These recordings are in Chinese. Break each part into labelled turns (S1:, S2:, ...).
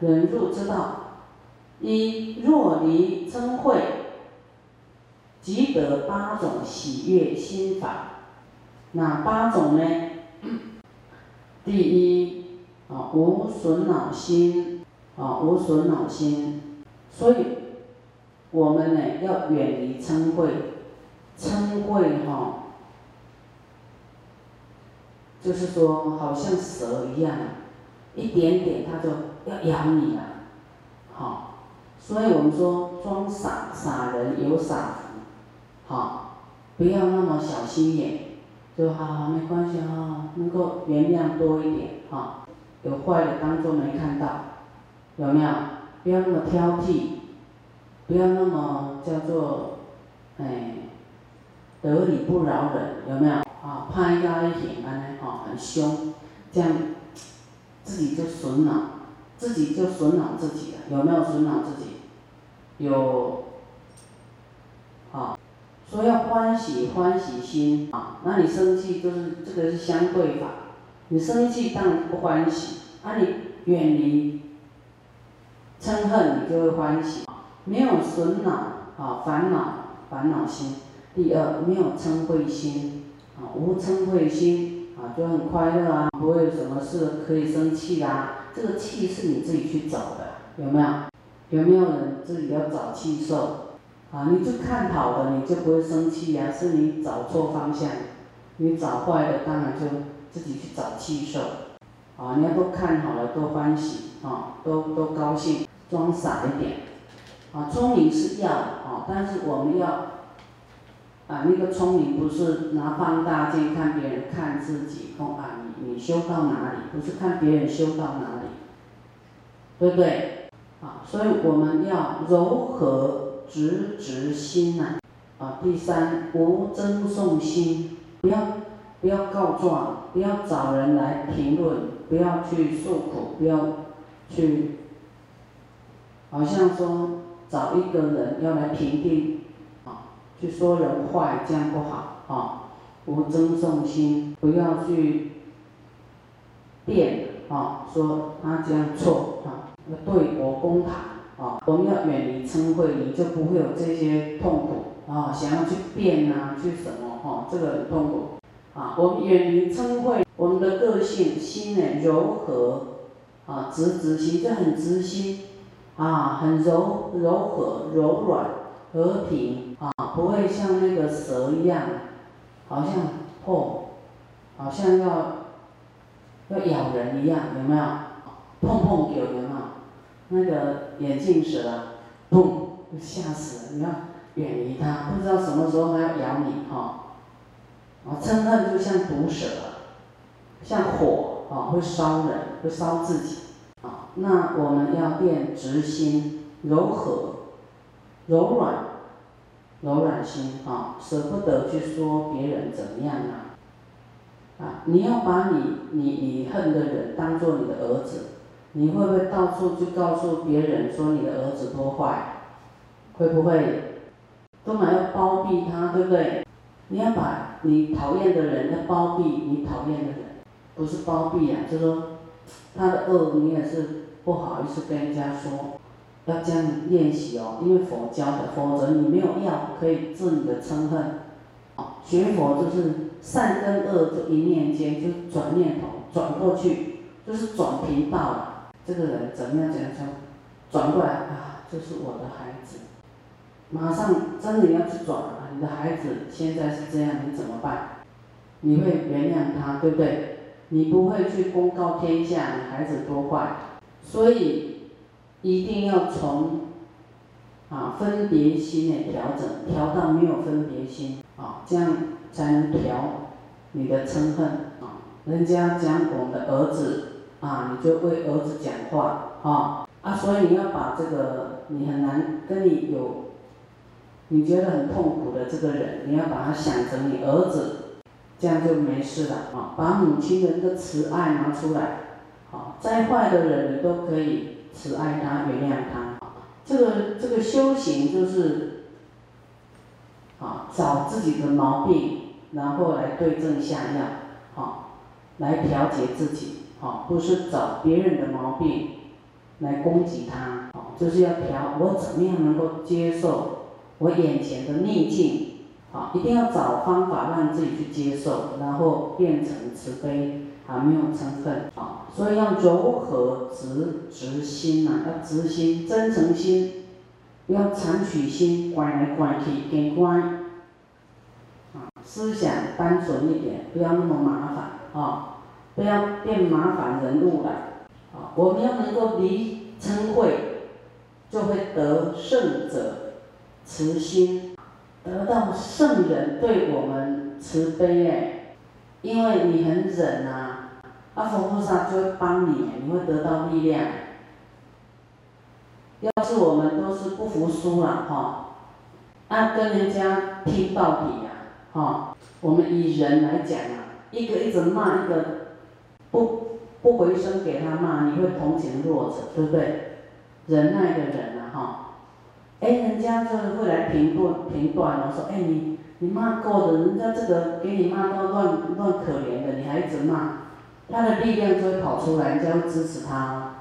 S1: 忍辱之道。一若离嗔恚，即得八种喜悦心法。哪八种呢？第一啊，无损脑心啊，无损脑心。所以，我们呢要远离嗔恚，嗔恚哈，就是说好像蛇一样，一点点它就要咬你了，好。所以我们说装傻傻人有傻福，好，不要那么小心眼，就好好没关系哈，能够原谅多一点。哈，有坏的当做没看到，有没有？不要那么挑剔，不要那么叫做，哎，得理不饶人，有没有？啊，拍压一点安尼哈，很凶，这样自己就损了，自己就损恼自己了，有没有损恼自己？有，啊，说要欢喜欢喜心啊，那你生气就是这个是相对法，你生气当然不欢喜，啊你远离嗔恨你就会欢喜，没有损恼啊烦恼烦恼心，第二没有嗔恚心啊无嗔恚心啊就很快乐啊，不会有什么事可以生气啊，这个气是你自己去找的，有没有？有没有人自己要找气受？啊，你就看好的，你就不会生气呀。是你找错方向，你找坏的，当然就自己去找气受。啊，你要都看好了，多欢喜，啊，都都高兴，装傻一点。啊，聪明是要，啊，但是我们要，啊，那个聪明不是拿放大镜看别人，看自己，哦，啊，你你修到哪里？不是看别人修到哪里，对不对？啊，所以我们要柔和直直心呐，啊，第三无争讼心，不要不要告状，不要找人来评论，不要去诉苦，不要去，好像说找一个人要来评定，去说人坏，这样不好，啊，无争重心，不要去辩，啊，说他这样错，啊。对簿公堂啊，我们要远离嗔恚，你就不会有这些痛苦啊，想要去变啊，去什么哈，这个很痛苦啊。我们远离嗔恚，我们的个性心呢柔和啊，直直心就很直心啊，很柔柔和柔软和平啊，不会像那个蛇一样，好像破，好像要要咬人一样，有没有？碰碰有人啊。那个眼镜蛇啊，嘣，吓死了！你要远离它，不知道什么时候它要咬你哈。啊，嗔恨就像毒蛇，像火啊，会烧人，会烧自己。啊，那我们要变直心，柔和，柔软，柔软心啊，舍不得去说别人怎么样啊。啊，你要把你你你恨的人当做你的儿子。你会不会到处去告诉别人说你的儿子多坏？会不会？都还要包庇他，对不对？你要把你讨厌的人要包庇你讨厌的人，不是包庇啊，就说他的恶你也是不好意思跟人家说，要这样练习哦，因为佛教的，否则你没有药可以治你的嗔恨。哦学佛就是善跟恶就一念间就转念头转？过去，就是转频道了。这个人怎么样？怎样就？转过来啊，这是我的孩子。马上真的要去转？啊！你的孩子现在是这样，你怎么办？你会原谅他，对不对？你不会去公告天下你孩子多坏，所以一定要从啊分别心的调整，调到没有分别心啊，这样才能调你的嗔恨啊。人家讲我们的儿子。啊，你就为儿子讲话，啊啊，所以你要把这个你很难跟你有，你觉得很痛苦的这个人，你要把他想成你儿子，这样就没事了啊。把母亲的那个慈爱拿出来，好，再坏的人你都可以慈爱他、原谅他。这个这个修行就是，啊，找自己的毛病，然后来对症下药，好，来调节自己。好，不是找别人的毛病，来攻击他，哦，就是要调我怎么样能够接受我眼前的逆境，啊，一定要找方法让自己去接受，然后变成慈悲，啊，没有嗔恨，啊，所以要柔和直直心呐，要直心，真诚心，要残取心，拐来拐去，给乖，啊，思想单纯一点，不要那么麻烦，啊，不要变麻烦人物了，啊，我们要能够离嗔恚，就会得胜者慈心。得到圣人对我们慈悲哎，因为你很忍呐，阿佛菩萨就会帮你，你会得到力量。要是我们都是不服输了哈，那跟人家拼到底呀，哈，我们以人来讲啊，一个一直骂一个，不不回声给他骂，你会同情弱者，对不对？忍耐的人啊，哈。哎，人家就会来评断评断了，说哎你你骂够了，人家这个给你骂到乱乱可怜的，你还一直骂，他的力量就会跑出来，人家会支持他，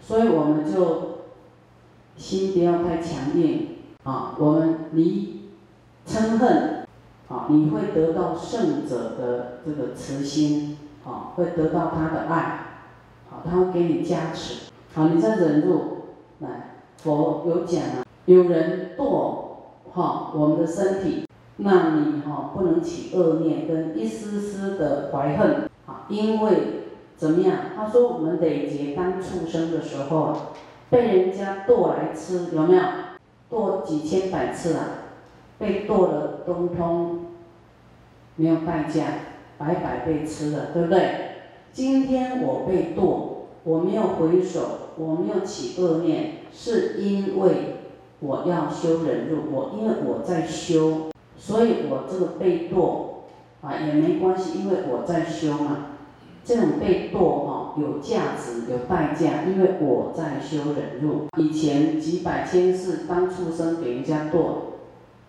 S1: 所以我们就心不要太强硬啊，我们离嗔恨啊，你会得到圣者的这个慈心啊，会得到他的爱，啊，他会给你加持，好，你再忍住，来，佛有讲啊。有人堕哈我们的身体，那你哈不能起恶念跟一丝丝的怀恨啊，因为怎么样？他说我们累劫当畜生的时候，被人家剁来吃，有没有？剁几千百次啊，被剁了通通没有代价，白白被吃了，对不对？今天我被剁，我没有回首，我没有起恶念，是因为。我要修忍辱，我因为我在修，所以我这个被剁啊也没关系，因为我在修嘛。这种被堕哈有价值有代价，因为我在修忍辱。以前几百千次当畜生给人家堕，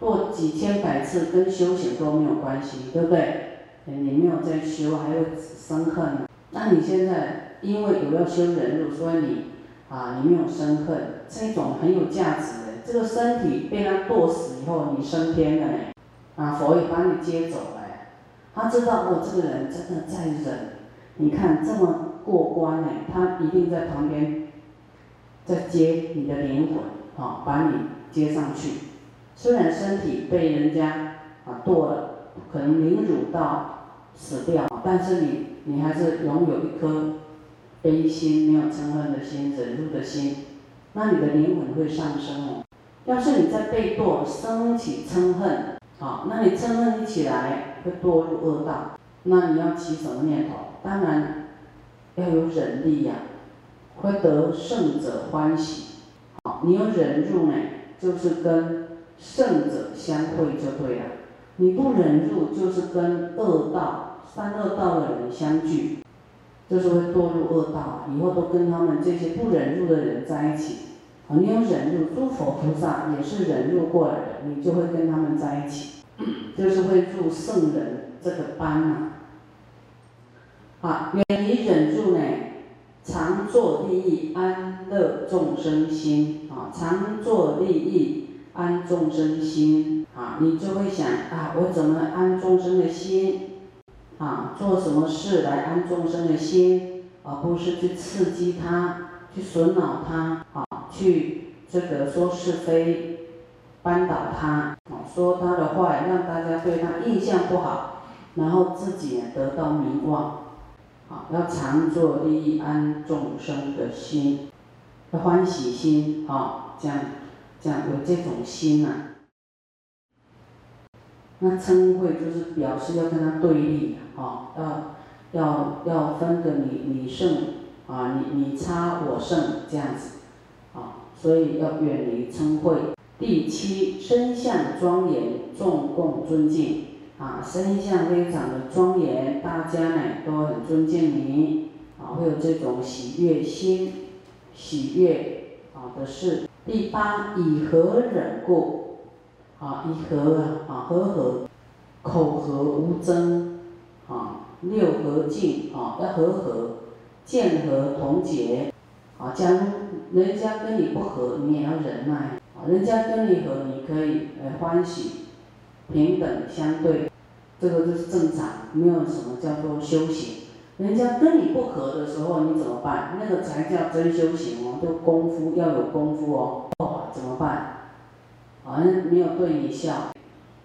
S1: 堕几千百次跟修行都没有关系，对不对？你没有在修，还会生恨。那你现在因为有要修忍辱，所以你啊你没有生恨，这种很有价值的。这个身体被他剁死以后，你升天了呢，啊，佛也把你接走了，他知道哦，这个人真的在忍，你看这么过关呢，他一定在旁边，在接你的灵魂，好，把你接上去。虽然身体被人家啊剁了，可能凌辱到死掉，但是你你还是拥有一颗悲心，没有嗔恨的心，忍辱的心，那你的灵魂会上升哦。要是你在被剁升起嗔恨，好，那你嗔恨起来会堕入恶道，那你要起什么念头？当然要有忍力呀，会得胜者欢喜。好，你有忍住呢，就是跟胜者相会就对了。你不忍住，就是跟恶道、三恶道的人相聚，就是会堕入恶道，以后都跟他们这些不忍住的人在一起。你有忍辱，诸佛菩萨也是忍辱过来的，你就会跟他们在一起，就是会入圣人这个班呐。啊，远离忍住呢，常作利益安乐众生心啊，常作利益安众生心啊，你就会想啊，我怎么安众生的心啊？做什么事来安众生的心，而不是去刺激他，去损恼他啊？去这个说是非，扳倒他，说他的坏，让大家对他印象不好，然后自己也得到名望，啊，要常做利益安众生的心，要欢喜心，啊，这样这样有这种心呐。那称谓就是表示要跟他对立，啊，要要要分个你你胜，啊，你你差我胜这样子。所以要远离嗔恚。第七，身相庄严，众共尊敬。啊，身相非常的庄严，大家呢都很尊敬你。啊，会有这种喜悦心、喜悦啊的事。第八，以和忍故。啊，以和啊，和和，口和无争。啊，六和敬啊，要和和，见和同解。啊，将人家跟你不和，你也要忍耐。啊，人家跟你和，你可以呃欢喜，平等相对，这个就是正常，没有什么叫做修行。人家跟你不和的时候，你怎么办？那个才叫真修行哦，就功夫要有功夫哦。哦，怎么办？好像没有对你笑，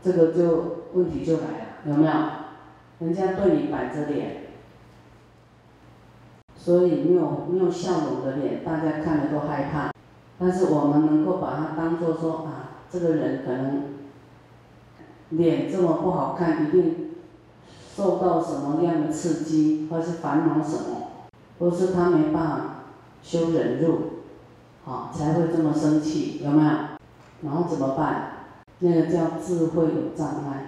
S1: 这个就问题就来了，有没有？人家对你板着脸，所以没有没有笑容的脸，大家看了都害怕。但是我们能够把它当做说啊，这个人可能脸这么不好看，一定。受到什么样的刺激，或是烦恼什么，或是他没办法修忍辱，啊，才会这么生气，有没有？然后怎么办？那个叫智慧有障碍。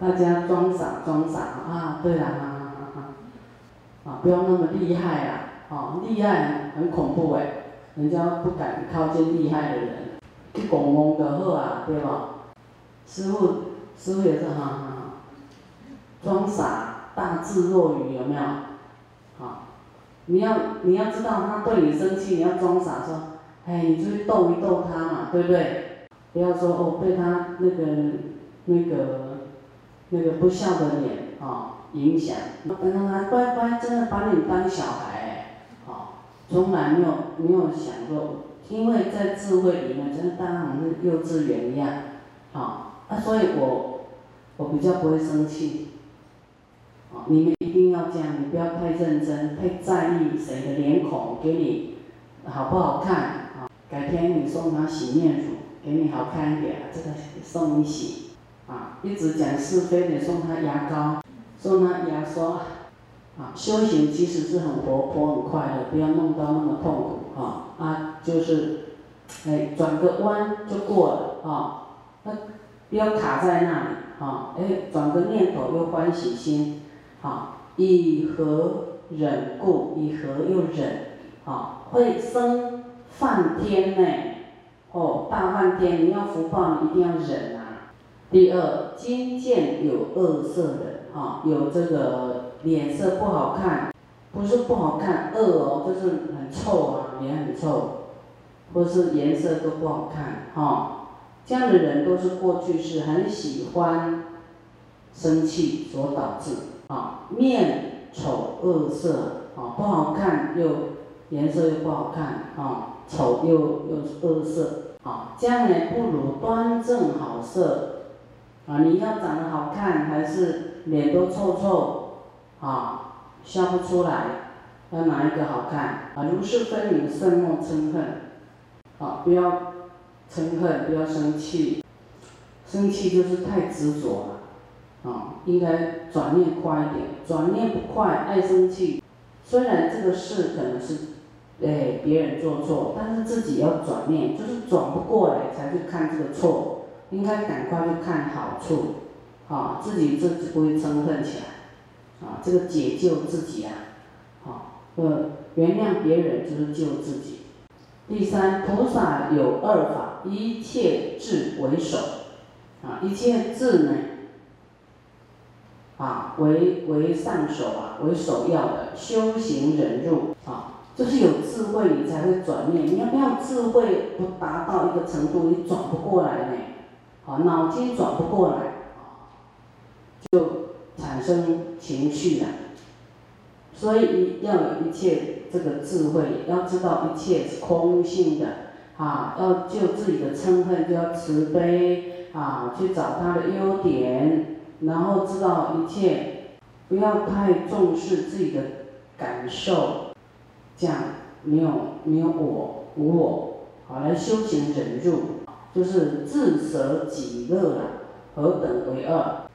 S1: 大家装傻装傻啊！对了，哈啊，不要那么厉害啊！啊，厉害很恐怖哎，人家不敢靠近厉害的人，去拱拱的喝啊，对吧？师傅，师傅也是哈哈。装傻，大智若愚，有没有？好，你要你要知道他对你生气，你要装傻说，哎，你就去逗一逗他嘛，对不对？不要说哦，被他那个那个那个不孝的脸啊影响，让他乖乖真的把你当小孩，好，从来没有没有想过，因为在智慧里面，真的当然是幼稚园一样，好，啊，所以我我比较不会生气。哦你们一定要这样，你不要太认真，太在意谁的脸孔给你好不好看啊？改天你送他洗面乳，给你好看一点，这个送你洗啊。一直讲是非的，送他牙膏，送他牙刷啊。修行其实是很活泼很快乐，不要弄到那么痛苦啊啊，就是哎转个弯就过了啊，那不要卡在那里啊，哎转个念头又欢喜心。啊，以和忍故，以和又忍，啊，会生梵天呢，哦，大梵天，你要福报，你一定要忍啊。第二，今见有恶色的啊，有这个脸色不好看，不是不好看，恶哦，就是很臭啊，脸很臭，或是颜色都不好看，哈，这样的人都是过去是很喜欢生气所导致。啊，面丑恶色，啊，不好看又颜色又不好看，啊，丑又又恶色，啊，这样呢不如端正好色，啊，你要长得好看还是脸都臭臭，啊，笑不出来，要哪一个好看？啊，如是分明，慎莫嗔恨，啊，不要嗔恨，不要生气，生气就是太执着了。啊，应该转念快一点，转念不快，爱生气。虽然这个事可能是，哎，别人做错，但是自己要转念，就是转不过来才去看这个错，应该赶快去看好处，啊，自己自己不会嗔恨起来，啊，这个解救自己啊，啊，呃，原谅别人就是救自己。第三，菩萨有二法，一切智为首，啊，一切智呢？啊，为为上首啊，为首要的修行忍辱啊，就是有智慧你才会转念。你要不要智慧，不达到一个程度，你转不过来呢。啊，脑筋转不过来，就产生情绪了。所以要有一切这个智慧，要知道一切是空性的啊，要救自己的嗔恨，就要慈悲啊，去找他的优点。然后知道一切，不要太重视自己的感受，这样没有没有我无我，好来修行忍辱，就是自舍己乐了，何等为二？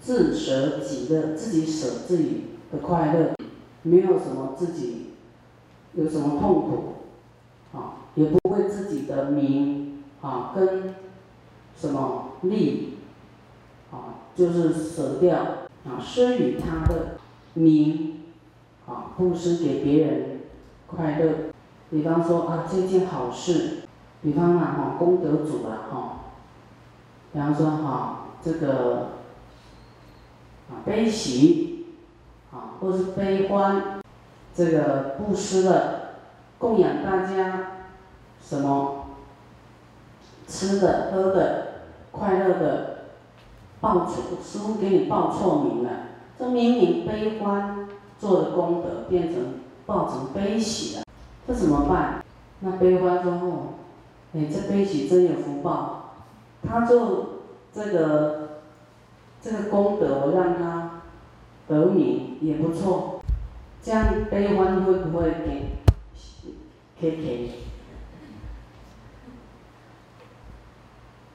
S1: 自舍己的，自己舍自己的快乐，没有什么自己有什么痛苦，啊，也不为自己的名啊跟什么利。啊，就是舍掉啊，施与他的名，啊，布施给别人快乐。比方说啊，这件好事，比方啊，哈，功德主啊，哈，比方说哈，这个啊，悲喜，啊，或是悲欢，这个布施了，供养大家什么吃的、喝的、快乐的，报错，师傅给你报错名了。这明明悲欢做的功德，变成报成悲喜了，这怎么办？那悲欢说哦，哎，这悲喜真有福报，他就这个这个功德让他得名也不错，这样悲欢会不会给 K K？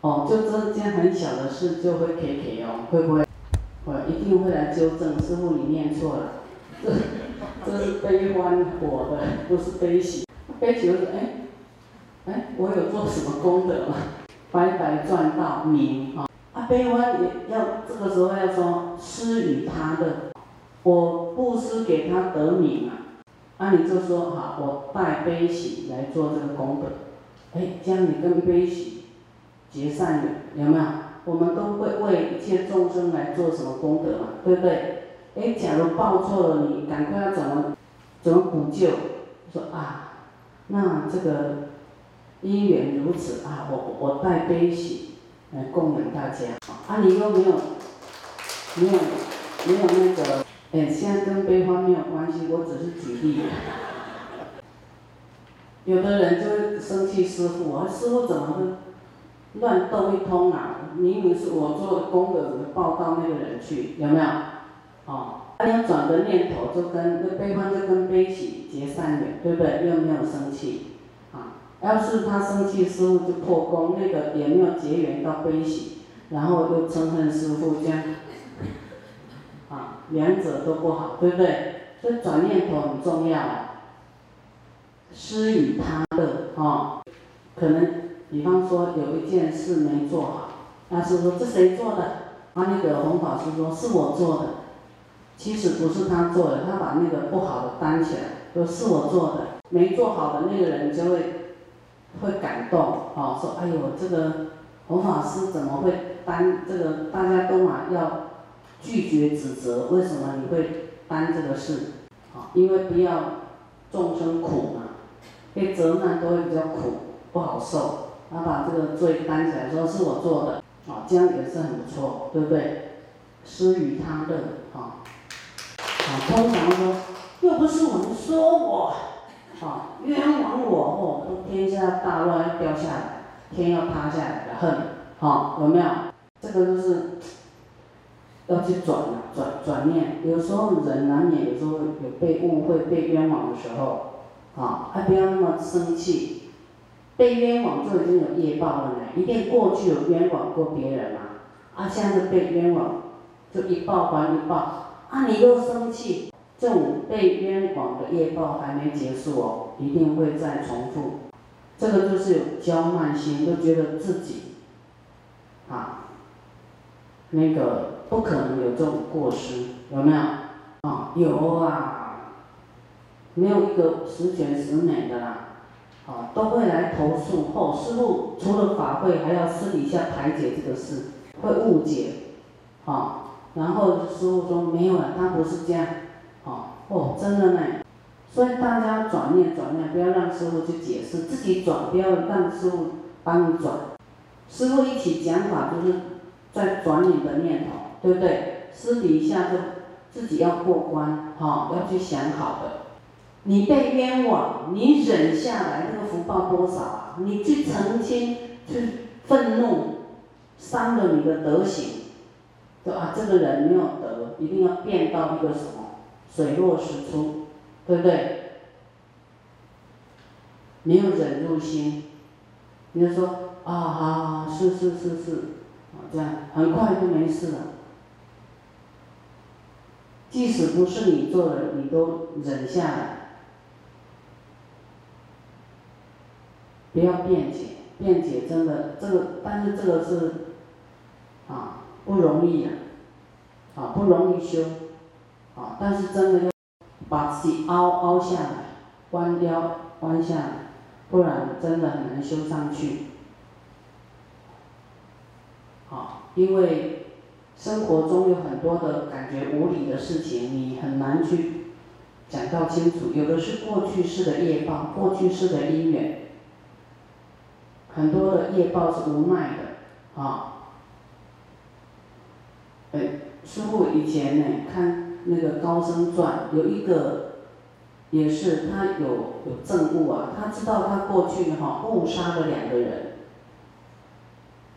S1: 哦，就这件很小的事就会 K K 哦，会不会？我一定会来纠正，师傅你念错了，这这是悲欢火的，不是悲喜。悲喜就是哎，哎，我有做什么功德吗？白白赚到名啊！悲欢也要这个时候要说施与他的，我布施给他得名啊，啊你就说好，我带悲喜来做这个功德，哎，这样你跟悲喜结善缘，有没有？我们都会为一切众生来做什么功德嘛，对不对？哎，假如报错了，你赶快要怎么怎么补救？说啊，那这个因缘如此啊，我我带悲喜来供养大家。啊，你又没有没有没有那个，哎，现在跟悲欢没有关系，我只是举例。有的人就会生气师傅啊，师傅怎么会？乱斗一通啊！明明是我做的功德，怎么报到那个人去？有没有？哦，他要转个念头，就跟那悲欢就跟悲喜结善缘，对不对？又没有生气，要是他生气，师傅就破功，那个也没有结缘到悲喜，然后又憎恨师傅，这样，啊，两者都不好，对不对？所以转念头很重要，施与他的，啊，可能。比方说有一件事没做好，那师说这谁做的？啊，那个弘法师说是我做的，其实不是他做的，他把那个不好的担起来，说是我做的，没做好的那个人就会会感动，哦，说哎呦这个弘法师怎么会担这个？大家都嘛要拒绝指责，为什么你会担这个事？啊，因为不要众生苦嘛，被责难都会比较苦，不好受。他把这个罪担起来，说是我做的，啊，这样也是很不错，对不对？施于他乐，啊，啊，通常说，又不是我们说我，啊，冤枉我，哦，天下大乱要掉下来，天要塌下来的恨，好，有没有？这个就是要去转了转转念，有时候人难免有时候有被误会、被冤枉的时候，啊，还不要那么生气。被冤枉就已经有业报了呢，一定过去有冤枉过别人嘛，啊，现在被冤枉，就一报还一报，啊，你又生气，这种被冤枉的业报还没结束哦，一定会再重复，这个就是有骄慢心，都觉得自己，啊，那个不可能有这种过失，有没有？啊，有啊，没有一个十全十美的啦。啊，都会来投诉。后师傅除了法会，还要私底下排解这个事，会误解。啊，然后师傅说没有了，他不是这样。哦，哦，真的呢。所以大家转念转念，不要让师傅去解释，自己转，不要让师傅帮你转。师傅一起讲法，就是在转你的念头，对不对？私底下就自己要过关，哈，要去想好的。你被冤枉，你忍下来，那个福报多少啊？你去澄清，去愤怒，伤了你的德行，说啊，这个人没有德，一定要变到一个什么水落石出，对不对？没有忍入心，你就说啊，好好，是是是是，啊，这样很快就没事了。即使不是你做的，你都忍下来。不要辩解，辩解真的这个，但是这个是啊不容易呀，啊不容易修，啊但是真的要把自己凹凹下来，弯腰弯下来，不然真的很难修上去。啊，因为生活中有很多的感觉无理的事情，你很难去讲到清楚，有的是过去式的业报，过去式的因缘，很多的业报是无奈的，啊，哎，师傅以前呢看那个高僧传，有一个也是他有有证悟啊，他知道他过去哈误杀了两个人，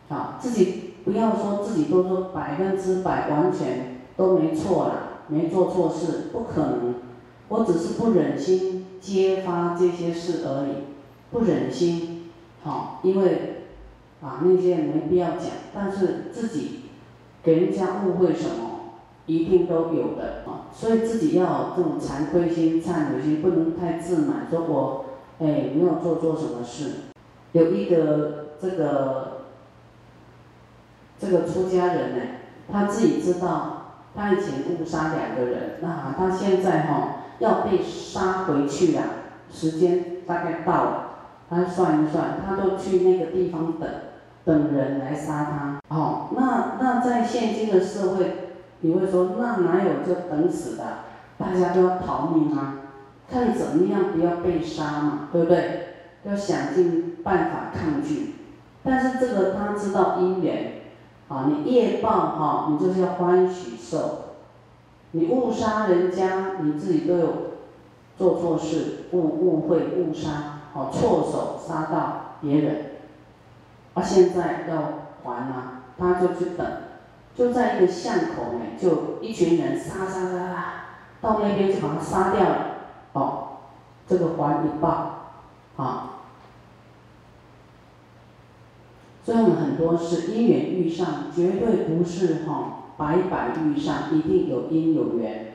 S1: 啊，自己不要说自己都说百分之百完全都没错啦，没做错事，不可能。我只是不忍心揭发这些事而已，不忍心，好，因为啊那些没必要讲，但是自己给人家误会什么，一定都有的啊，所以自己要这种惭愧心、忏悔心，不能太自满，说我哎没有做错什么事。有一个这个这个出家人呢，他自己知道他以前误杀两个人，那他现在哈。要被杀回去了，时间大概到了，他算一算，他都去那个地方等，等人来杀他。哦，那那在现今的社会，你会说那哪有就等死的？大家都要逃命啊，看怎么样不要被杀嘛，对不对？要想尽办法抗拒。但是这个他知道因缘，啊，你业报哈，你就是要欢喜受。你误杀人家，你自己都有做错事，误误会误杀，哦，错手杀到别人，啊，现在要还啊，他就去等，就在一个巷口呢，就一群人杀杀杀杀，到那边就把他杀掉了，哦，这个还一报，啊，所以我们很多是因缘遇上，绝对不是哈。白白遇上，一定有因有缘。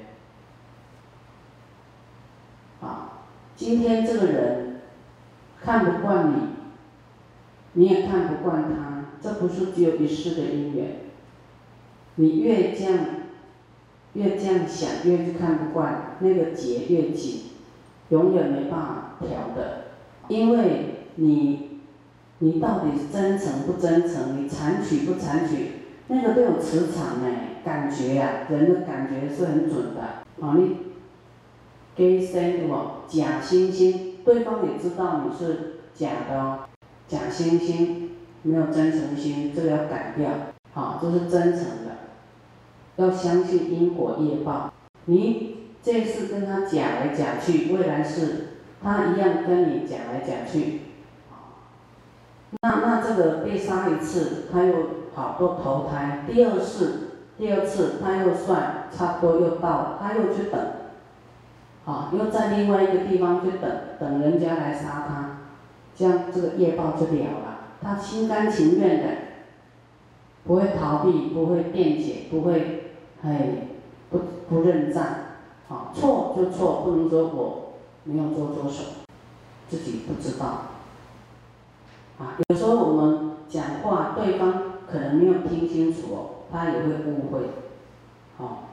S1: 啊，今天这个人看不惯你，你也看不惯他，这不是只有一世的因缘。你越这样，越这样想，越是看不惯，那个结越紧，永远没办法调的。因为你，你到底是真诚不真诚？你残取不残取？那个都有磁场呢，感觉呀，人的感觉是很准的。啊，你给生什么假惺惺，对方也知道你是假的哦，假惺惺，没有真诚心，这个要改掉。好，这是真诚的，要相信因果业报。你这次跟他讲来讲去，未来是他一样跟你讲来讲去。那那这个被杀一次，他又。好多投胎，第二次，第二次他又算差不多又到了，他又去等，好，又在另外一个地方去等，等人家来杀他，这样这个业报就了了，他心甘情愿的，不会逃避，不会辩解，不会，哎，不不认账，好，错就错，不能说我没有做错什么，自己不知道，啊，有时候我们讲话对方。可能没有听清楚哦，他也会误会。哦